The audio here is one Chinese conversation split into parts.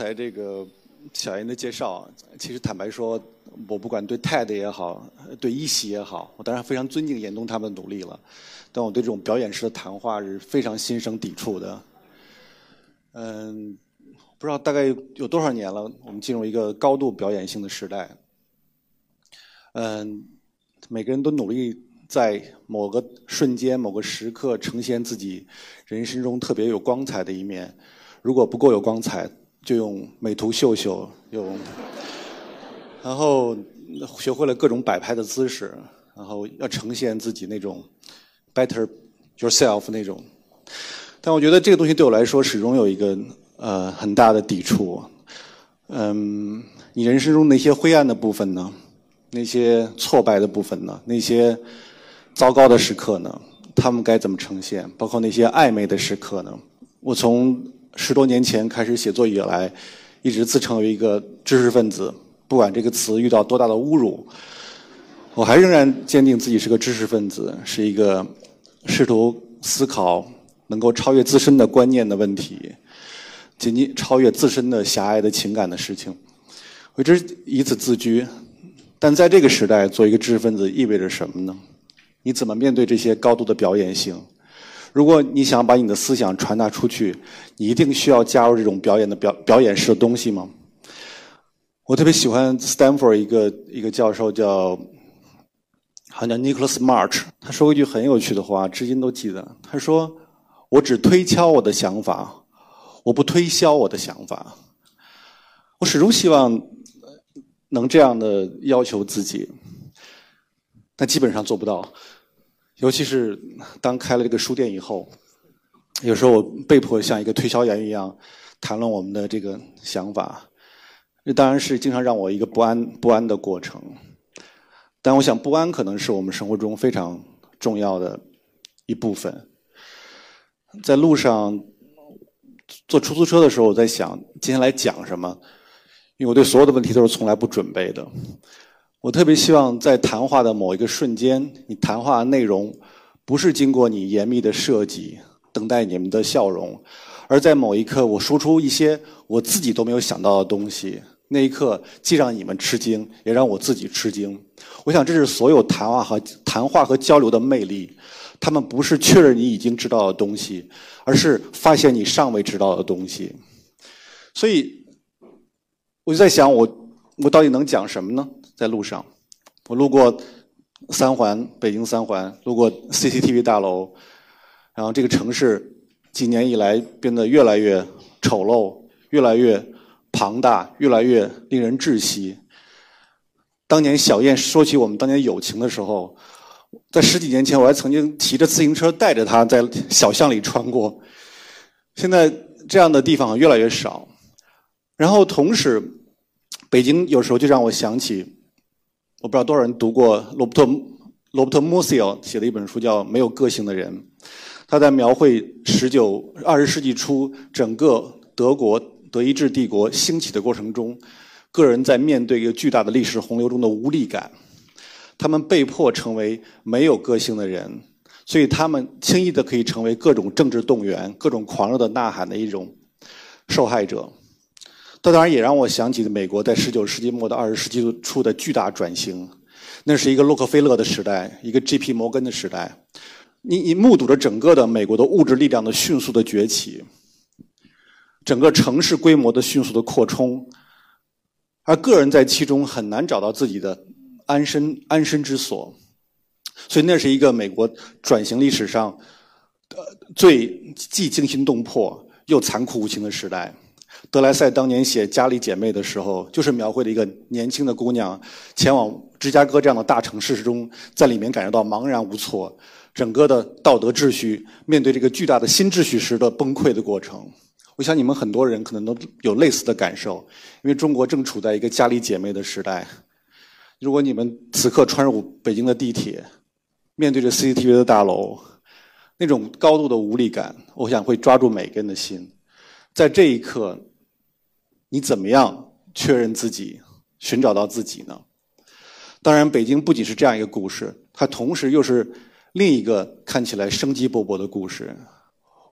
刚才这个小严的介绍，其实坦白说，我不管对 TED 也好，对一席也好，我当然非常尊敬严冬他们的努力了，但我对这种表演式的谈话是非常心生抵触的。嗯，不知道大概有多少年了，我们进入一个高度表演性的时代。嗯，每个人都努力在某个瞬间、某个时刻呈现自己人生中特别有光彩的一面。如果不够有光彩，就用美图秀秀，用，然后学会了各种摆拍的姿势，然后要呈现自己那种 better yourself 那种。但我觉得这个东西对我来说始终有一个呃很大的抵触。嗯，你人生中那些灰暗的部分呢？那些挫败的部分呢？那些糟糕的时刻呢？他们该怎么呈现？包括那些暧昧的时刻呢？我从十多年前开始写作以来，一直自称为一个知识分子。不管这个词遇到多大的侮辱，我还仍然坚定自己是个知识分子，是一个试图思考能够超越自身的观念的问题，仅仅超越自身的狭隘的情感的事情。我一直以此自居。但在这个时代，做一个知识分子意味着什么呢？你怎么面对这些高度的表演性？如果你想把你的思想传达出去，你一定需要加入这种表演的表表演式的东西吗？我特别喜欢 Stanford 一个一个教授叫，好像叫 Nicholas March，他说过一句很有趣的话，至今都记得。他说：“我只推敲我的想法，我不推销我的想法。”我始终希望能这样的要求自己，但基本上做不到。尤其是当开了这个书店以后，有时候我被迫像一个推销员一样谈论我们的这个想法，这当然是经常让我一个不安不安的过程。但我想，不安可能是我们生活中非常重要的一部分。在路上坐出租车的时候，我在想接下来讲什么，因为我对所有的问题都是从来不准备的。我特别希望在谈话的某一个瞬间，你谈话内容不是经过你严密的设计，等待你们的笑容，而在某一刻我说出一些我自己都没有想到的东西，那一刻既让你们吃惊，也让我自己吃惊。我想这是所有谈话和谈话和交流的魅力，他们不是确认你已经知道的东西，而是发现你尚未知道的东西。所以我就在想，我我到底能讲什么呢？在路上，我路过三环，北京三环，路过 CCTV 大楼，然后这个城市几年以来变得越来越丑陋，越来越庞大，越来越令人窒息。当年小燕说起我们当年友情的时候，在十几年前，我还曾经骑着自行车带着她在小巷里穿过。现在这样的地方越来越少，然后同时，北京有时候就让我想起。我不知道多少人读过罗伯特罗伯特穆西奥写的一本书，叫《没有个性的人》。他在描绘十九二十世纪初整个德国德意志帝国兴起的过程中，个人在面对一个巨大的历史洪流中的无力感。他们被迫成为没有个性的人，所以他们轻易的可以成为各种政治动员、各种狂热的呐喊的一种受害者。这当然也让我想起了美国在十九世纪末到二十世纪初的巨大转型，那是一个洛克菲勒的时代，一个 J.P. 摩根的时代。你你目睹着整个的美国的物质力量的迅速的崛起，整个城市规模的迅速的扩充，而个人在其中很难找到自己的安身安身之所。所以那是一个美国转型历史上呃最既惊心动魄又残酷无情的时代。德莱塞当年写《家里姐妹》的时候，就是描绘了一个年轻的姑娘前往芝加哥这样的大城市中，在里面感受到茫然无措，整个的道德秩序面对这个巨大的新秩序时的崩溃的过程。我想你们很多人可能都有类似的感受，因为中国正处在一个家里姐妹的时代。如果你们此刻穿入北京的地铁，面对着 CCTV 的大楼，那种高度的无力感，我想会抓住每个人的心。在这一刻。你怎么样确认自己、寻找到自己呢？当然，北京不仅是这样一个故事，它同时又是另一个看起来生机勃勃的故事。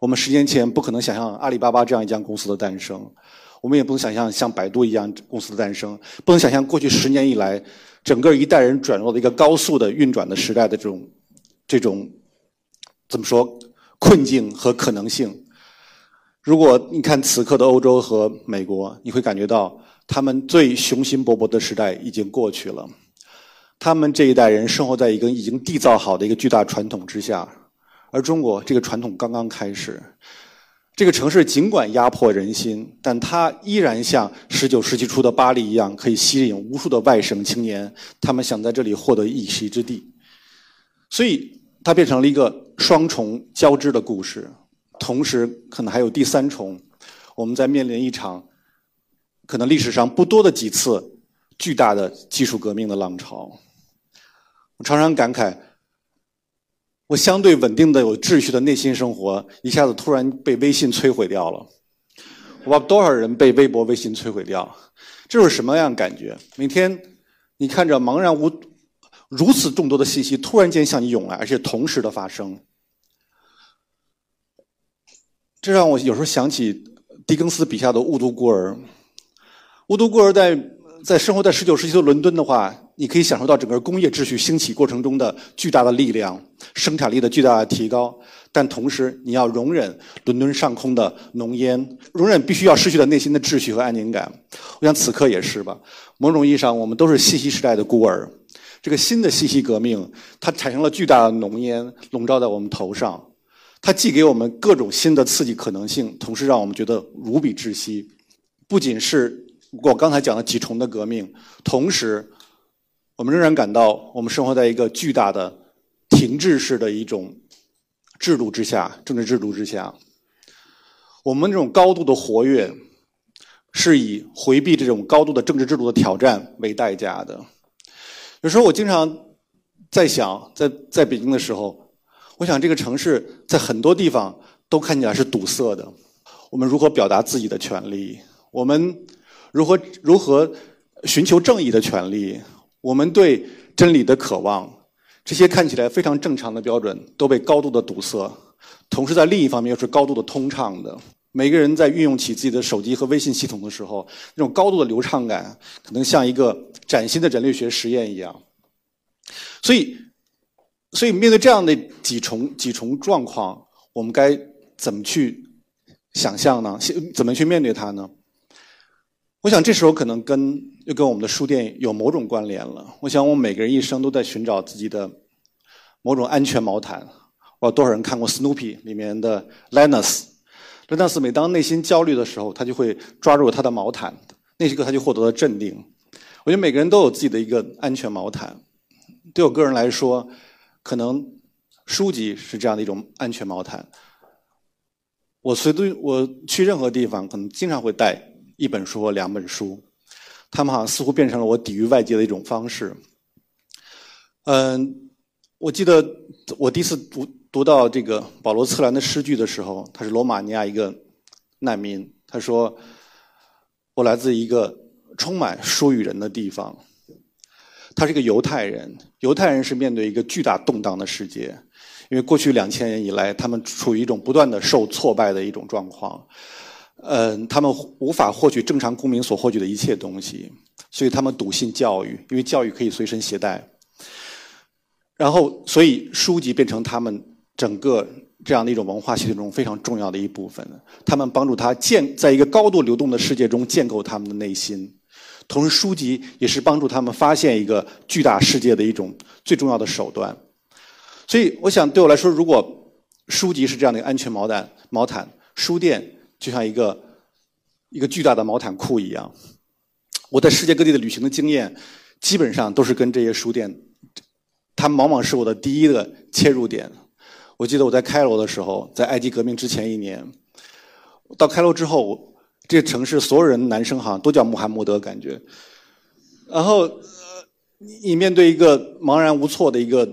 我们十年前不可能想象阿里巴巴这样一家公司的诞生，我们也不能想象像百度一样公司的诞生，不能想象过去十年以来整个一代人转入了一个高速的运转的时代的这种这种怎么说困境和可能性。如果你看此刻的欧洲和美国，你会感觉到他们最雄心勃勃的时代已经过去了。他们这一代人生活在一个已经缔造好的一个巨大传统之下。而中国这个传统刚刚开始，这个城市尽管压迫人心，但它依然像十九世纪初的巴黎一样，可以吸引无数的外省青年，他们想在这里获得一席之地。所以，它变成了一个双重交织的故事。同时，可能还有第三重，我们在面临一场可能历史上不多的几次巨大的技术革命的浪潮。我常常感慨。我相对稳定的、有秩序的内心生活，一下子突然被微信摧毁掉了。我把多少人被微博、微信摧毁掉？这是什么样感觉？每天你看着茫然无如此众多的信息，突然间向你涌来，而且同时的发生，这让我有时候想起狄更斯笔下的雾都孤儿。雾都孤儿在在生活在十九世纪的伦敦的话。你可以享受到整个工业秩序兴起过程中的巨大的力量，生产力的巨大的提高，但同时你要容忍伦敦上空的浓烟，容忍必须要失去的内心的秩序和安宁感。我想此刻也是吧。某种意义上，我们都是信息时代的孤儿。这个新的信息革命，它产生了巨大的浓烟，笼罩在我们头上。它既给我们各种新的刺激可能性，同时让我们觉得无比窒息。不仅是我刚才讲的几重的革命，同时。我们仍然感到，我们生活在一个巨大的停滞式的一种制度之下，政治制度之下。我们这种高度的活跃，是以回避这种高度的政治制度的挑战为代价的。有时候我经常在想，在在北京的时候，我想这个城市在很多地方都看起来是堵塞的。我们如何表达自己的权利？我们如何如何寻求正义的权利？我们对真理的渴望，这些看起来非常正常的标准都被高度的堵塞，同时在另一方面又是高度的通畅的。每个人在运用起自己的手机和微信系统的时候，那种高度的流畅感，可能像一个崭新的人类学实验一样。所以，所以面对这样的几重几重状况，我们该怎么去想象呢？怎么去面对它呢？我想这时候可能跟又跟我们的书店有某种关联了。我想我们每个人一生都在寻找自己的某种安全毛毯。我有多少人看过《Snoopy》里面的 Linus？Linus 每当内心焦虑的时候，他就会抓住他的毛毯，那一刻他就获得了镇定。我觉得每个人都有自己的一个安全毛毯。对我个人来说，可能书籍是这样的一种安全毛毯。我随对我去任何地方，可能经常会带。一本书或两本书，他们好像似乎变成了我抵御外界的一种方式。嗯，我记得我第一次读读到这个保罗·策兰的诗句的时候，他是罗马尼亚一个难民。他说：“我来自一个充满书与人的地方。”他是一个犹太人，犹太人是面对一个巨大动荡的世界，因为过去两千年以来，他们处于一种不断的受挫败的一种状况。嗯，他们无法获取正常公民所获取的一切东西，所以他们笃信教育，因为教育可以随身携带。然后，所以书籍变成他们整个这样的一种文化系统中非常重要的一部分。他们帮助他建在一个高度流动的世界中建构他们的内心，同时书籍也是帮助他们发现一个巨大世界的一种最重要的手段。所以，我想对我来说，如果书籍是这样的一个安全毛毯，毛毯书店。就像一个一个巨大的毛毯库一样，我在世界各地的旅行的经验，基本上都是跟这些书店，它往往是我的第一个切入点。我记得我在开罗的时候，在埃及革命之前一年，到开罗之后，这个城市所有人男生好像都叫穆罕默德，感觉。然后你面对一个茫然无措的一个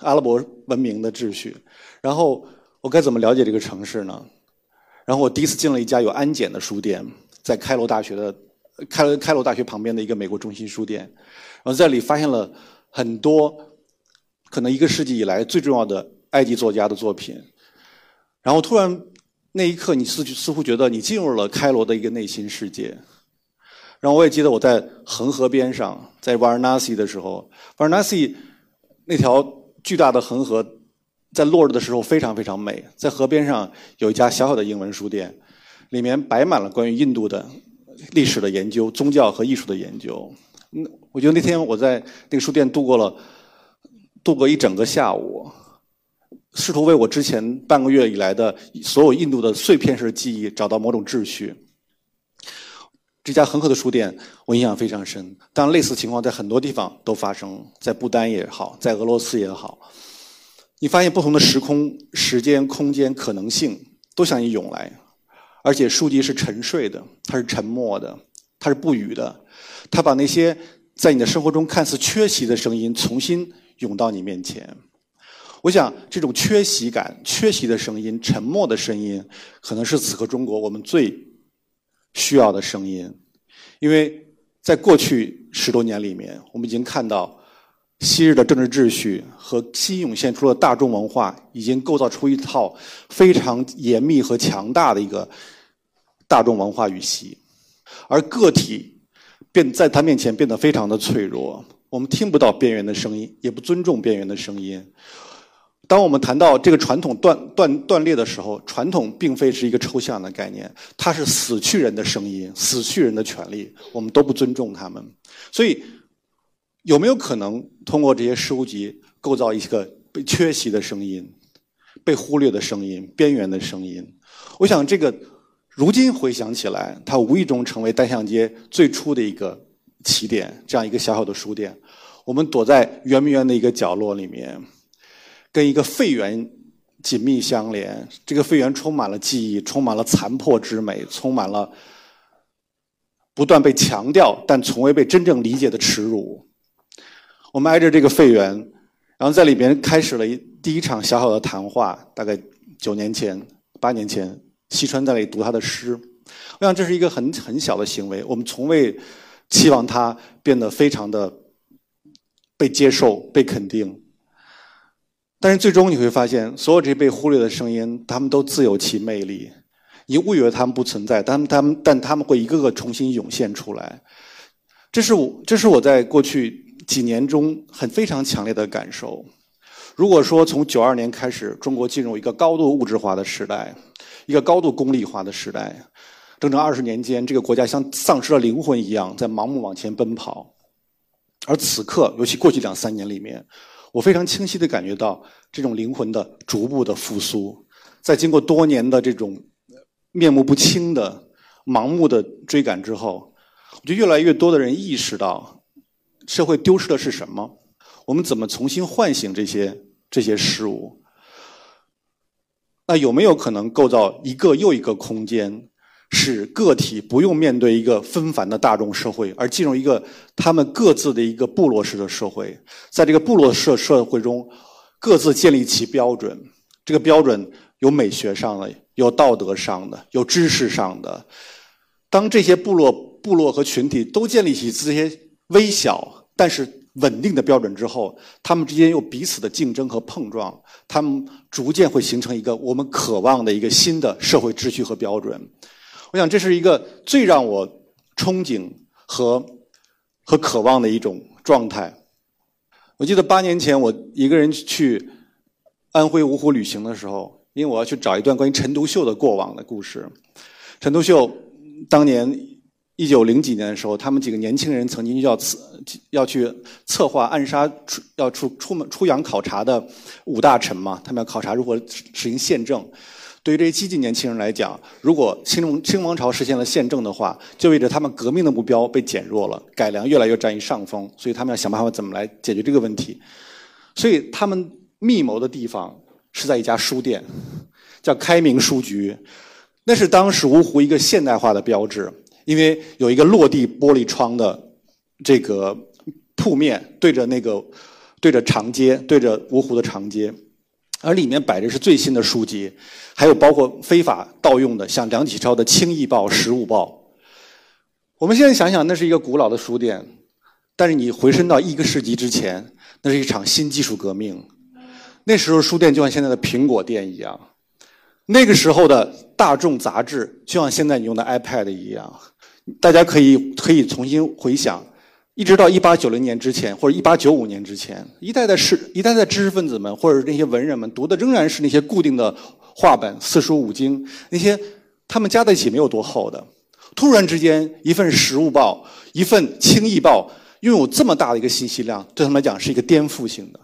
阿拉伯文明的秩序，然后我该怎么了解这个城市呢？然后我第一次进了一家有安检的书店，在开罗大学的开开罗大学旁边的一个美国中心书店，然后在里发现了很多可能一个世纪以来最重要的埃及作家的作品。然后突然那一刻，你似似乎觉得你进入了开罗的一个内心世界。然后我也记得我在恒河边上，在瓦尔纳西的时候，瓦尔纳西那条巨大的恒河在落日的时候非常非常美。在河边上有一家小小的英文书店，里面摆满了关于印度的历史的研究、宗教和艺术的研究。嗯，我觉得那天我在那个书店度过了度过一整个下午，试图为我之前半个月以来的所有印度的碎片式记忆找到某种秩序。这家恒河的书店我印象非常深，当类似情况在很多地方都发生，在不丹也好，在俄罗斯也好，你发现不同的时空、时间、空间可能性都向你涌来，而且书籍是沉睡的，它是沉默的，它是不语的。它把那些在你的生活中看似缺席的声音重新涌到你面前。我想，这种缺席感、缺席的声音、沉默的声音，可能是此刻中国我们最需要的声音。因为在过去十多年里面，我们已经看到，昔日的政治秩序和新涌现出的大众文化，已经构造出一套非常严密和强大的一个大众文化语系，而个体。变在他面前变得非常的脆弱，我们听不到边缘的声音，也不尊重边缘的声音。当我们谈到这个传统断断断裂的时候，传统并非是一个抽象的概念，它是死去人的声音，死去人的权利，我们都不尊重他们。所以，有没有可能通过这些书籍构造一个被缺席的声音、被忽略的声音、边缘的声音？我想这个。如今回想起来，它无意中成为单向街最初的一个起点，这样一个小小的书店。我们躲在圆明园的一个角落里面，跟一个废园紧密相连。这个废园充满了记忆，充满了残破之美，充满了不断被强调但从未被真正理解的耻辱。我们挨着这个废园，然后在里边开始了一第一场小小的谈话，大概九年前、八年前。西川在那里读他的诗，我想这是一个很很小的行为。我们从未期望他变得非常的被接受、被肯定。但是最终你会发现，所有这些被忽略的声音，他们都自有其魅力。你误以为他们不存在，但他们但他们会一个个重新涌现出来。这是我这是我在过去几年中很非常强烈的感受。如果说从九二年开始，中国进入一个高度物质化的时代。一个高度功利化的时代，整整二十年间，这个国家像丧失了灵魂一样在盲目往前奔跑。而此刻，尤其过去两三年里面，我非常清晰的感觉到这种灵魂的逐步的复苏。在经过多年的这种面目不清的盲目的追赶之后，我觉得越来越多的人意识到，社会丢失的是什么？我们怎么重新唤醒这些这些事物？那有没有可能构造一个又一个空间，使个体不用面对一个纷繁的大众社会，而进入一个他们各自的一个部落式的社会？在这个部落社社会中，各自建立起标准。这个标准有美学上的，有道德上的，有知识上的。当这些部落、部落和群体都建立起这些微小，但是。稳定的标准之后，他们之间又彼此的竞争和碰撞，他们逐渐会形成一个我们渴望的一个新的社会秩序和标准。我想这是一个最让我憧憬和和渴望的一种状态。我记得八年前我一个人去安徽芜湖旅行的时候，因为我要去找一段关于陈独秀的过往的故事。陈独秀当年。一九零几年的时候，他们几个年轻人曾经要策要去策划暗杀出要出出门出洋考察的五大臣嘛，他们要考察如何实行宪政。对于这些激进年轻人来讲，如果清王清王朝实现了宪政的话，就意味着他们革命的目标被减弱了，改良越来越占于上风。所以他们要想办法怎么来解决这个问题。所以他们密谋的地方是在一家书店，叫开明书局，那是当时芜湖一个现代化的标志。因为有一个落地玻璃窗的这个铺面对着那个对着长街，对着芜湖的长街，而里面摆着是最新的书籍，还有包括非法盗用的，像梁启超的《清易报》《时务报》。我们现在想想，那是一个古老的书店，但是你回身到一个世纪之前，那是一场新技术革命。那时候书店就像现在的苹果店一样，那个时候的大众杂志，就像现在你用的 iPad 一样，大家可以可以重新回想，一直到一八九零年之前，或者一八九五年之前，一代代是一代代知识分子们或者那些文人们读的仍然是那些固定的话本、四书五经，那些他们加在一起没有多厚的。突然之间，一份《时务报》、一份《清易报》，拥有这么大的一个信息量，对他们来讲是一个颠覆性的。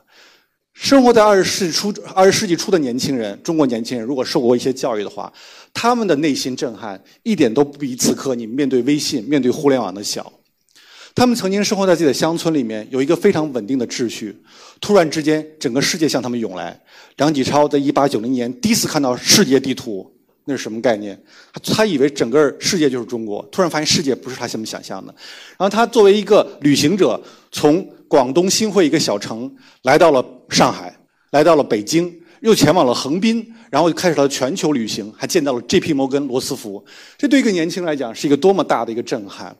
生活在二十世纪初、二十世纪初的年轻人，中国年轻人，如果受过一些教育的话，他们的内心震撼一点都不比此刻你面对微信、面对互联网的小。他们曾经生活在自己的乡村里面，有一个非常稳定的秩序。突然之间，整个世界向他们涌来。梁启超在一八九零年第一次看到世界地图，那是什么概念？他以为整个世界就是中国，突然发现世界不是他这么想象的。然后他作为一个旅行者，从广东新会一个小城来到了上海，来到了北京，又前往了横滨，然后就开始了全球旅行，还见到了 J.P. 摩根、罗斯福。这对一个年轻人来讲是一个多么大的一个震撼！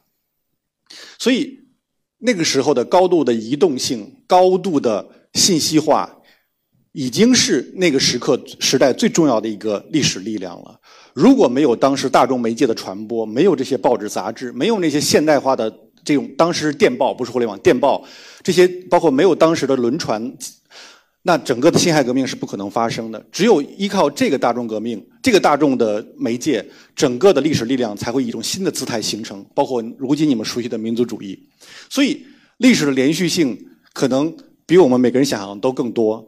所以那个时候的高度的移动性、高度的信息化，已经是那个时刻时代最重要的一个历史力量了。如果没有当时大众媒介的传播，没有这些报纸杂志，没有那些现代化的。这种当时电报不是互联网电报，这些包括没有当时的轮船，那整个的辛亥革命是不可能发生的。只有依靠这个大众革命，这个大众的媒介，整个的历史力量才会以一种新的姿态形成。包括如今你们熟悉的民族主义，所以历史的连续性可能比我们每个人想象的都更多。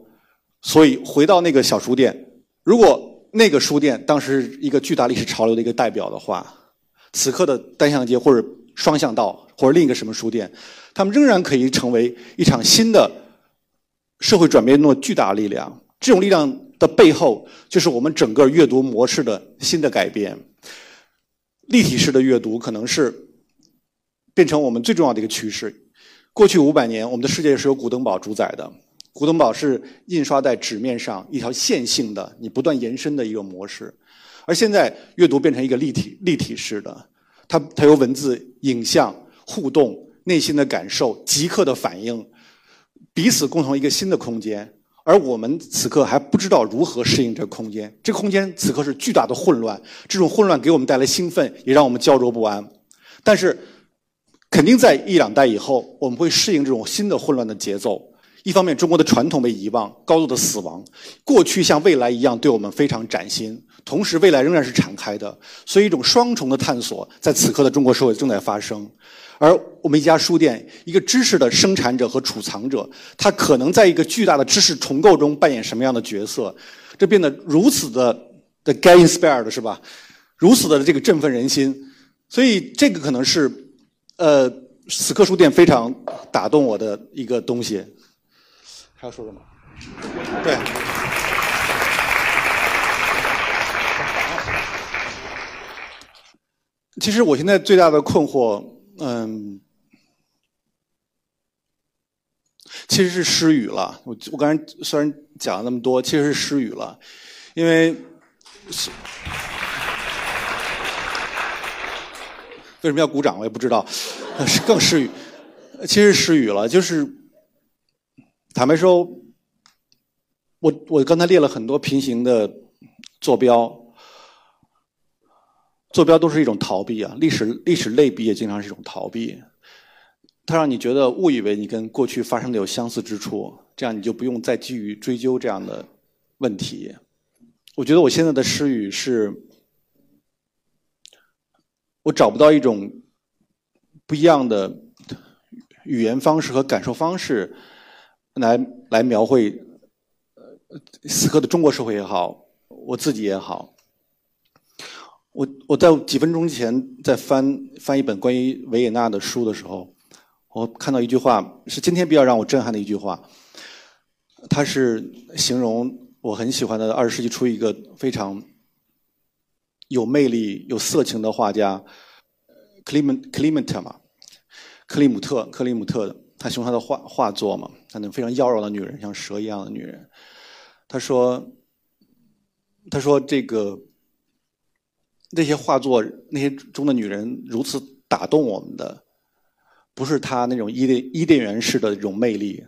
所以回到那个小书店，如果那个书店当时是一个巨大历史潮流的一个代表的话，此刻的单向街或者双向道。或者另一个什么书店，他们仍然可以成为一场新的社会转变中的巨大力量。这种力量的背后，就是我们整个阅读模式的新的改变。立体式的阅读可能是变成我们最重要的一个趋势。过去五百年，我们的世界是由古登堡主宰的。古登堡是印刷在纸面上一条线性的、你不断延伸的一个模式，而现在阅读变成一个立体、立体式的，它它有文字、影像。互动、内心的感受、即刻的反应，彼此共同一个新的空间，而我们此刻还不知道如何适应这空间。这个空间此刻是巨大的混乱，这种混乱给我们带来兴奋，也让我们焦灼不安。但是，肯定在一两代以后，我们会适应这种新的混乱的节奏。一方面，中国的传统被遗忘，高度的死亡；过去像未来一样对我们非常崭新，同时未来仍然是敞开的。所以，一种双重的探索在此刻的中国社会正在发生。而我们一家书店，一个知识的生产者和储藏者，他可能在一个巨大的知识重构中扮演什么样的角色？这变得如此的的 get inspired 是吧？如此的这个振奋人心，所以这个可能是呃，此刻书店非常打动我的一个东西。还要说什么？对。其实我现在最大的困惑。嗯，其实是失语了。我我刚才虽然讲了那么多，其实是失语了，因为为什么要鼓掌，我也不知道，是更失语。其实失语了，就是坦白说，我我刚才列了很多平行的坐标。坐标都是一种逃避啊，历史历史类比也经常是一种逃避，它让你觉得误以为你跟过去发生的有相似之处，这样你就不用再基于追究这样的问题。我觉得我现在的失语是，我找不到一种不一样的语言方式和感受方式来来描绘呃此刻的中国社会也好，我自己也好。我我在几分钟前在翻翻一本关于维也纳的书的时候，我看到一句话，是今天比较让我震撼的一句话。它是形容我很喜欢的二十世纪初一个非常有魅力、有色情的画家，克里姆克里姆特嘛，克里姆特克里姆特的，他形容他的画画作嘛，他那非常妖娆的女人，像蛇一样的女人。他说，他说这个。那些画作，那些中的女人如此打动我们的，不是她那种伊甸伊甸园式的这种魅力，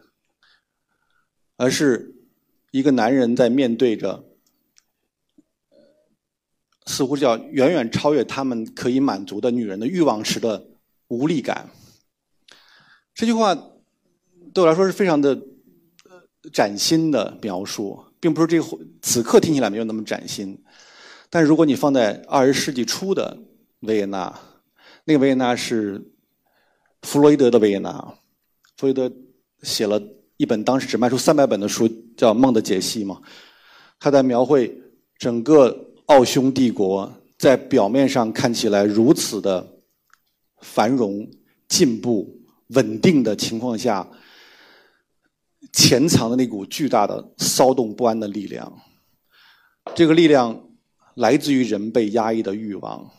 而是一个男人在面对着似乎叫远远超越他们可以满足的女人的欲望时的无力感。这句话对我来说是非常的崭新的描述，并不是这个此刻听起来没有那么崭新。但如果你放在二十世纪初的维也纳，那个维也纳是弗洛伊德的维也纳，弗洛伊德写了一本当时只卖出三百本的书，叫《梦的解析》嘛。他在描绘整个奥匈帝国在表面上看起来如此的繁荣、进步、稳定的情况下，潜藏的那股巨大的骚动不安的力量。这个力量来自于人被压抑的欲望，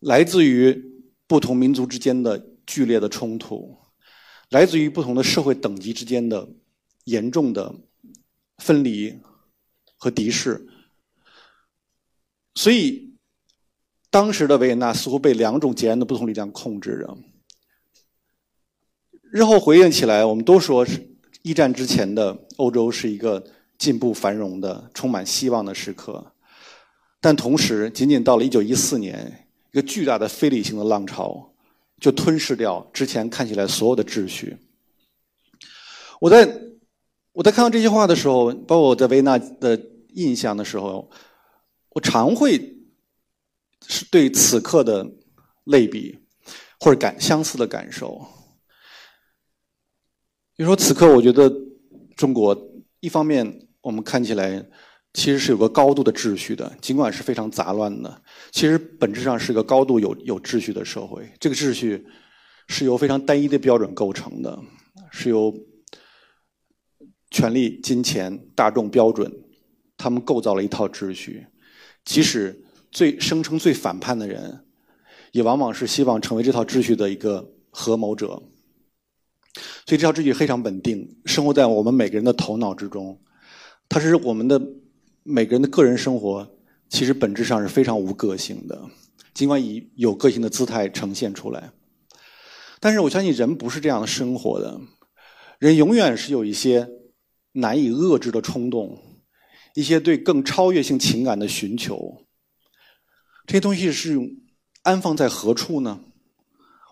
来自于不同民族之间的剧烈的冲突，来自于不同的社会等级之间的严重的分离。和敌视，所以当时的维也纳似乎被两种截然的不同力量控制着。日后回忆起来，我们都说是一战之前的欧洲是一个进步繁荣的、充满希望的时刻，但同时，仅仅到了一九一四年，一个巨大的非理性的浪潮就吞噬掉之前看起来所有的秩序。我在。我在看到这些话的时候，包括我在维纳的印象的时候，我常会是对此刻的类比或者感相似的感受。比如说，此刻我觉得中国一方面我们看起来其实是有个高度的秩序的，尽管是非常杂乱的，其实本质上是个高度有有秩序的社会。这个秩序是由非常单一的标准构成的，是由。权力、金钱、大众标准，他们构造了一套秩序。即使最声称最反叛的人，也往往是希望成为这套秩序的一个合谋者。所以这套秩序非常稳定，生活在我们每个人的头脑之中。它是我们的每个人的个人生活，其实本质上是非常无个性的，尽管以有个性的姿态呈现出来。但是我相信人不是这样的生活的，人永远是有一些。难以遏制的冲动，一些对更超越性情感的寻求，这些东西是安放在何处呢？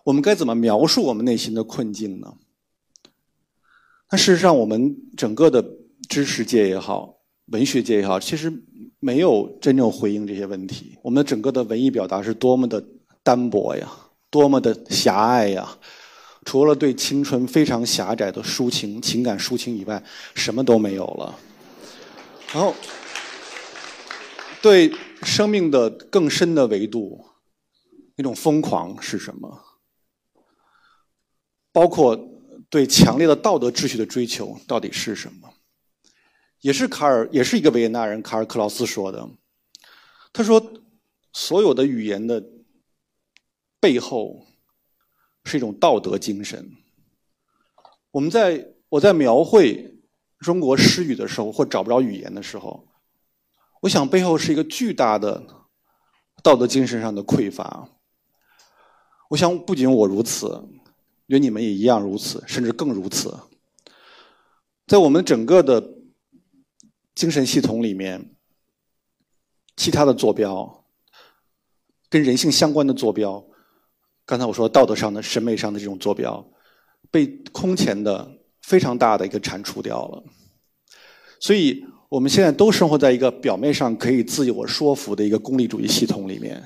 我们该怎么描述我们内心的困境呢？那事实上，我们整个的知识界也好，文学界也好，其实没有真正回应这些问题。我们整个的文艺表达是多么的单薄呀，多么的狭隘呀！除了对青春非常狭窄的抒情、情感抒情以外，什么都没有了。然后，对生命的更深的维度，那种疯狂是什么？包括对强烈的道德秩序的追求到底是什么？也是卡尔，也是一个维也纳人卡尔克劳斯说的。他说，所有的语言的背后。是一种道德精神。我们在我在描绘中国诗语的时候，或找不着语言的时候，我想背后是一个巨大的道德精神上的匮乏。我想不仅我如此，愿你们也一样如此，甚至更如此。在我们整个的精神系统里面，其他的坐标跟人性相关的坐标。刚才我说道德上的、审美上的这种坐标，被空前的、非常大的一个铲除掉了。所以，我们现在都生活在一个表面上可以自我说服的一个功利主义系统里面。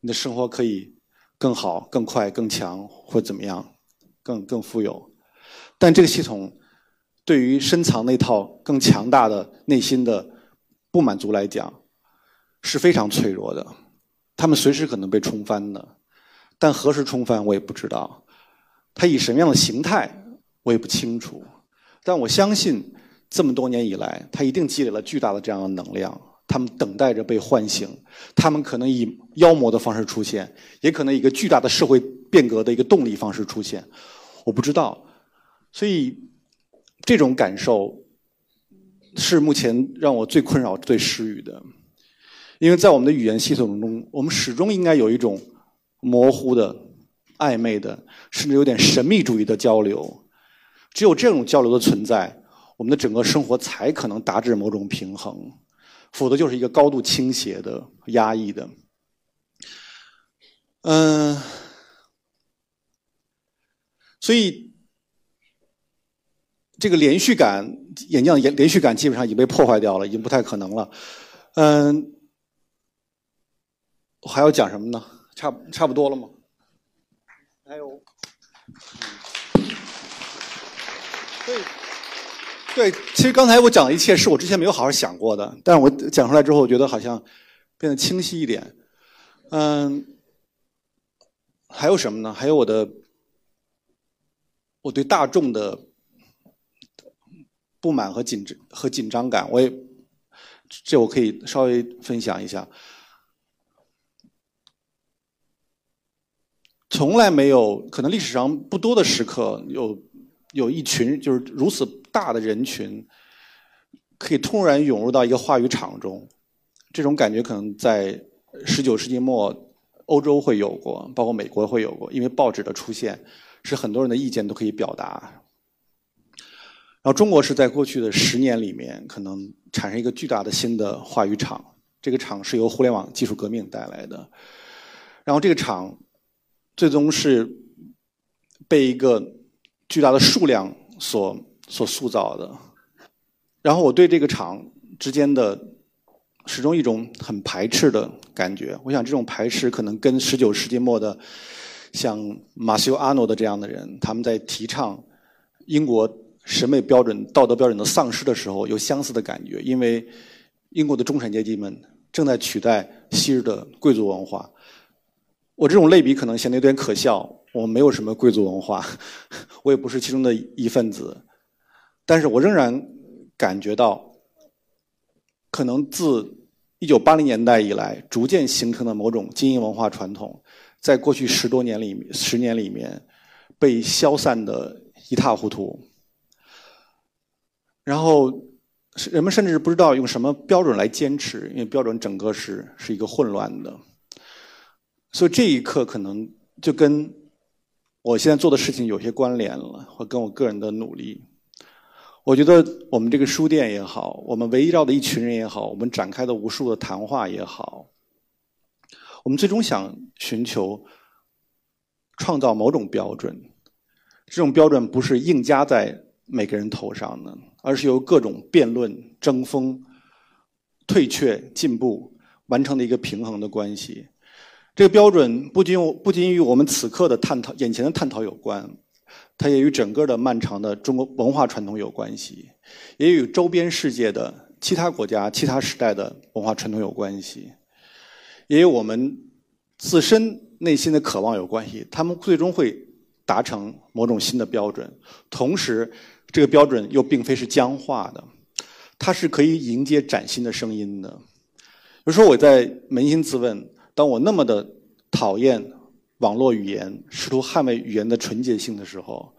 你的生活可以更好、更快、更强，或怎么样，更更富有。但这个系统对于深藏那套更强大的内心的不满足来讲，是非常脆弱的。他们随时可能被冲翻的。但何时冲翻我也不知道，它以什么样的形态我也不清楚。但我相信，这么多年以来，它一定积累了巨大的这样的能量。他们等待着被唤醒，他们可能以妖魔的方式出现，也可能以一个巨大的社会变革的一个动力方式出现。我不知道，所以这种感受是目前让我最困扰、最失语的。因为在我们的语言系统中，我们始终应该有一种。模糊的、暧昧的，甚至有点神秘主义的交流，只有这种交流的存在，我们的整个生活才可能达至某种平衡，否则就是一个高度倾斜的、压抑的。嗯，所以这个连续感，演讲连连续感基本上已经被破坏掉了，已经不太可能了。嗯，还要讲什么呢？差差不多了吗？还有，对，对，其实刚才我讲的一切是我之前没有好好想过的，但是我讲出来之后，我觉得好像变得清晰一点。嗯，还有什么呢？还有我的，我对大众的不满和紧张和紧张感，我也，这我可以稍微分享一下。从来没有，可能历史上不多的时刻，有有一群就是如此大的人群，可以突然涌入到一个话语场中。这种感觉可能在十九世纪末欧洲会有过，包括美国会有过，因为报纸的出现，使很多人的意见都可以表达。然后中国是在过去的十年里面，可能产生一个巨大的新的话语场。这个场是由互联网技术革命带来的。然后这个场。最终是被一个巨大的数量所所塑造的，然后我对这个场之间的始终一种很排斥的感觉。我想这种排斥可能跟十九世纪末的像马修·阿诺的这样的人，他们在提倡英国审美标准、道德标准的丧失的时候有相似的感觉，因为英国的中产阶级们正在取代昔日的贵族文化。我这种类比可能显得有点可笑，我没有什么贵族文化，我也不是其中的一份子，但是我仍然感觉到，可能自一九八零年代以来逐渐形成的某种精英文化传统，在过去十多年里、十年里面被消散的一塌糊涂，然后人们甚至不知道用什么标准来坚持，因为标准整个是是一个混乱的。所以这一刻可能就跟我现在做的事情有些关联了，或跟我个人的努力。我觉得我们这个书店也好，我们围绕的一群人也好，我们展开的无数的谈话也好，我们最终想寻求创造某种标准。这种标准不是硬加在每个人头上的，而是由各种辩论、争锋、退却、进步完成的一个平衡的关系。这个标准不仅不仅与我们此刻的探讨、眼前的探讨有关，它也与整个的漫长的中国文化传统有关系，也与周边世界的其他国家、其他时代的文化传统有关系，也与我们自身内心的渴望有关系。他们最终会达成某种新的标准，同时，这个标准又并非是僵化的，它是可以迎接崭新的声音的。有时候我在扪心自问。当我那么的讨厌网络语言，试图捍卫语言的纯洁性的时候，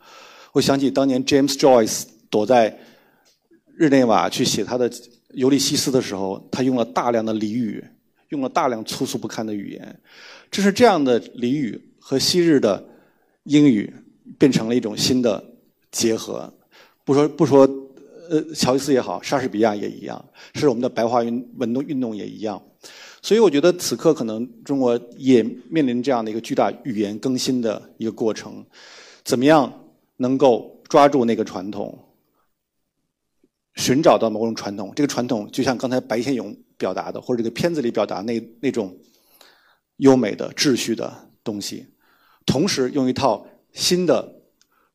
我想起当年 James Joyce 躲在日内瓦去写他的《尤利西斯》的时候，他用了大量的俚语，用了大量粗俗不堪的语言。正是这样的俚语和昔日的英语变成了一种新的结合。不说不说，呃，乔伊斯也好，莎士比亚也一样，是我们的白话运文动运动也一样。所以我觉得此刻可能中国也面临这样的一个巨大语言更新的一个过程，怎么样能够抓住那个传统，寻找到某种传统？这个传统就像刚才白先勇表达的，或者这个片子里表达那那种优美的秩序的东西，同时用一套新的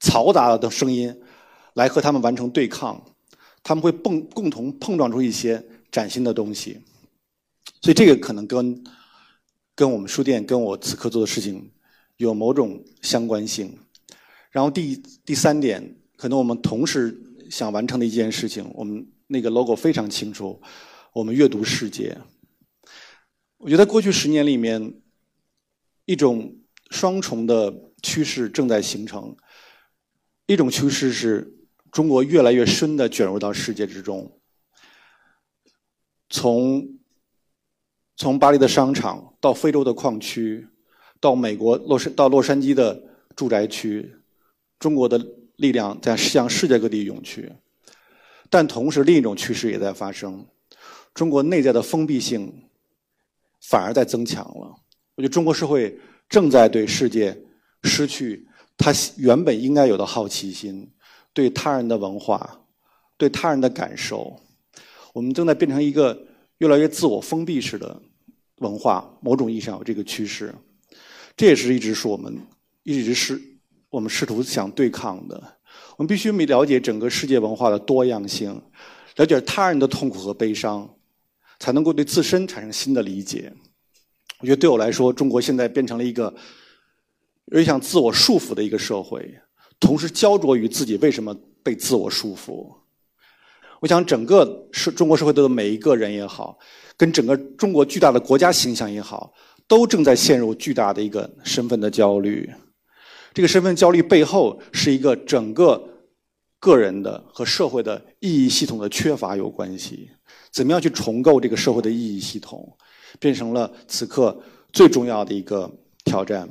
嘈杂的声音来和他们完成对抗，他们会蹦共同碰撞出一些崭新的东西。所以这个可能跟跟我们书店跟我此刻做的事情有某种相关性。然后第第三点，可能我们同时想完成的一件事情，我们那个 logo 非常清楚，我们阅读世界。我觉得过去十年里面，一种双重的趋势正在形成。一种趋势是中国越来越深的卷入到世界之中，从从巴黎的商场到非洲的矿区，到美国洛杉到洛杉矶的住宅区，中国的力量在向世界各地涌去。但同时，另一种趋势也在发生：中国内在的封闭性反而在增强了。我觉得中国社会正在对世界失去它原本应该有的好奇心，对他人的文化，对他人的感受，我们正在变成一个越来越自我封闭式的文化。某种意义上有这个趋势，这也是一直是我们一直是我们试图想对抗的。我们必须没了解整个世界文化的多样性，了解他人的痛苦和悲伤，才能够对自身产生新的理解。我觉得对我来说，中国现在变成了一个有点像自我束缚的一个社会，同时焦灼于自己为什么被自我束缚。我想，整个社中国社会的每一个人也好，跟整个中国巨大的国家形象也好，都正在陷入巨大的一个身份的焦虑。这个身份焦虑背后，是一个整个个人的和社会的意义系统的缺乏有关系。怎么样去重构这个社会的意义系统，变成了此刻最重要的一个挑战。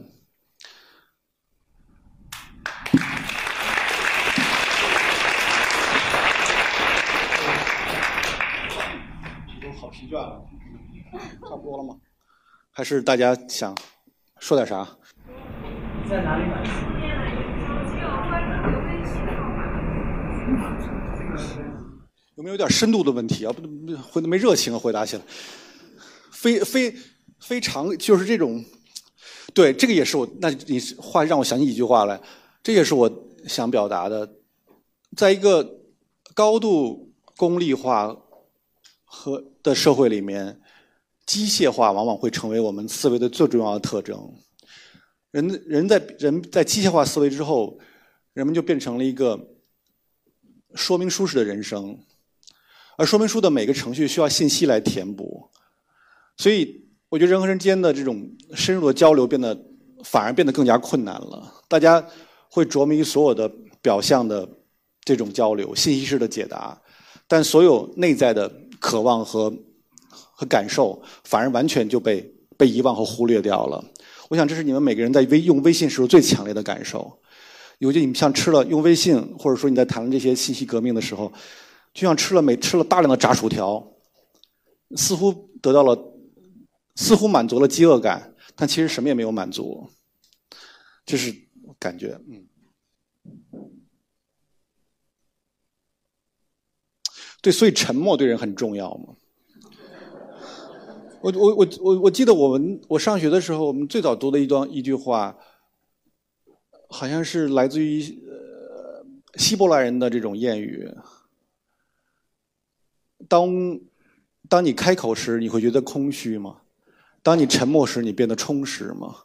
多了吗？还是大家想说点啥？在哪里？有没有点深度的问题啊？不，回没热情啊，回答起来。非非非常就是这种，对，这个也是我。那你话让我想起一句话来，这也是我想表达的。在一个高度功利化和的社会里面，机械化往往会成为我们思维的最重要的特征。人人在人在机械化思维之后，人们就变成了一个说明书式的人生，而说明书的每个程序需要信息来填补，所以我觉得人和人之间的这种深入的交流变得反而变得更加困难了。大家会着迷于所有的表象的这种交流、信息式的解答，但所有内在的渴望和和感受反而完全就被被遗忘和忽略掉了。我想，这是你们每个人在微用微信时候最强烈的感受。尤其你们像吃了用微信，或者说你在谈论这些信息革命的时候，就像吃了每吃了大量的炸薯条，似乎得到了，似乎满足了饥饿感，但其实什么也没有满足。这是感觉，嗯。对，所以沉默对人很重要嘛。我我我我我记得我们我上学的时候，我们最早读的一段一句话，好像是来自于呃希伯来人的这种谚语：当当你开口时，你会觉得空虚吗？当你沉默时，你变得充实吗？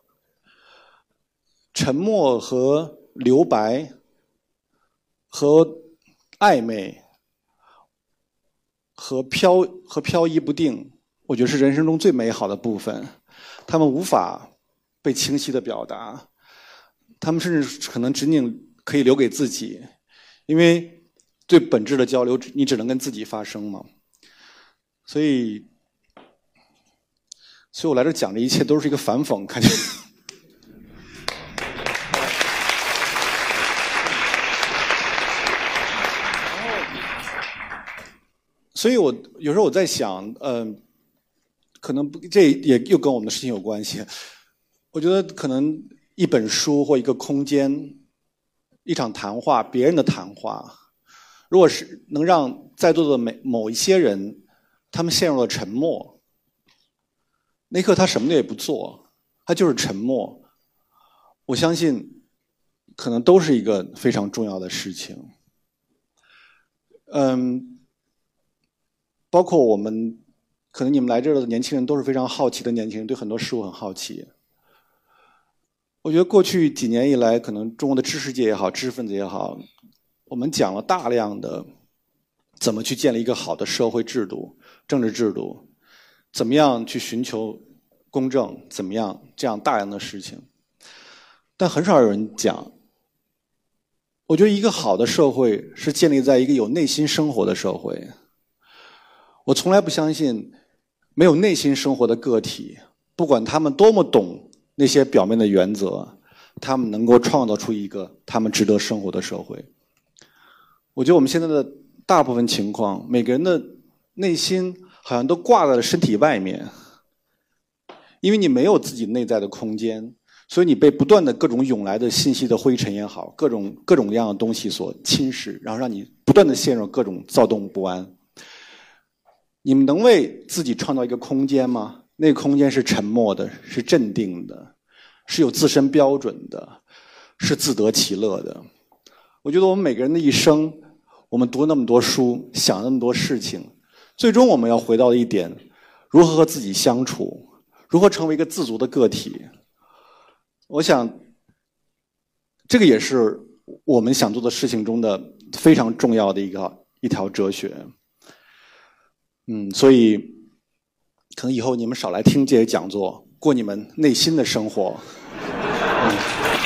沉默和留白和暧昧和飘和飘逸不定。我觉得是人生中最美好的部分，他们无法被清晰的表达，他们甚至可能仅仅可以留给自己，因为最本质的交流，你只能跟自己发生嘛。所以，所以我来这讲这一切都是一个反讽，感觉。所以我有时候我在想，嗯。可能不，这也又跟我们的事情有关系。我觉得可能一本书或一个空间，一场谈话，别人的谈话，如果是能让在座的每某一些人，他们陷入了沉默，那一刻他什么也不做，他就是沉默。我相信，可能都是一个非常重要的事情。嗯，包括我们。可能你们来这儿的年轻人都是非常好奇的年轻人，对很多事物很好奇。我觉得过去几年以来，可能中国的知识界也好，知识分子也好，我们讲了大量的怎么去建立一个好的社会制度、政治制度，怎么样去寻求公正，怎么样这样大量的事情，但很少有人讲。我觉得一个好的社会是建立在一个有内心生活的社会。我从来不相信。没有内心生活的个体，不管他们多么懂那些表面的原则，他们能够创造出一个他们值得生活的社会。我觉得我们现在的大部分情况，每个人的内心好像都挂在了身体外面，因为你没有自己内在的空间，所以你被不断的各种涌来的信息的灰尘也好，各种各种各样的东西所侵蚀，然后让你不断的陷入各种躁动不安。你们能为自己创造一个空间吗？那个空间是沉默的，是镇定的，是有自身标准的，是自得其乐的。我觉得我们每个人的一生，我们读那么多书，想那么多事情，最终我们要回到一点：如何和自己相处，如何成为一个自足的个体。我想，这个也是我们想做的事情中的非常重要的一个一条哲学。嗯，所以可能以后你们少来听这些讲座，过你们内心的生活。嗯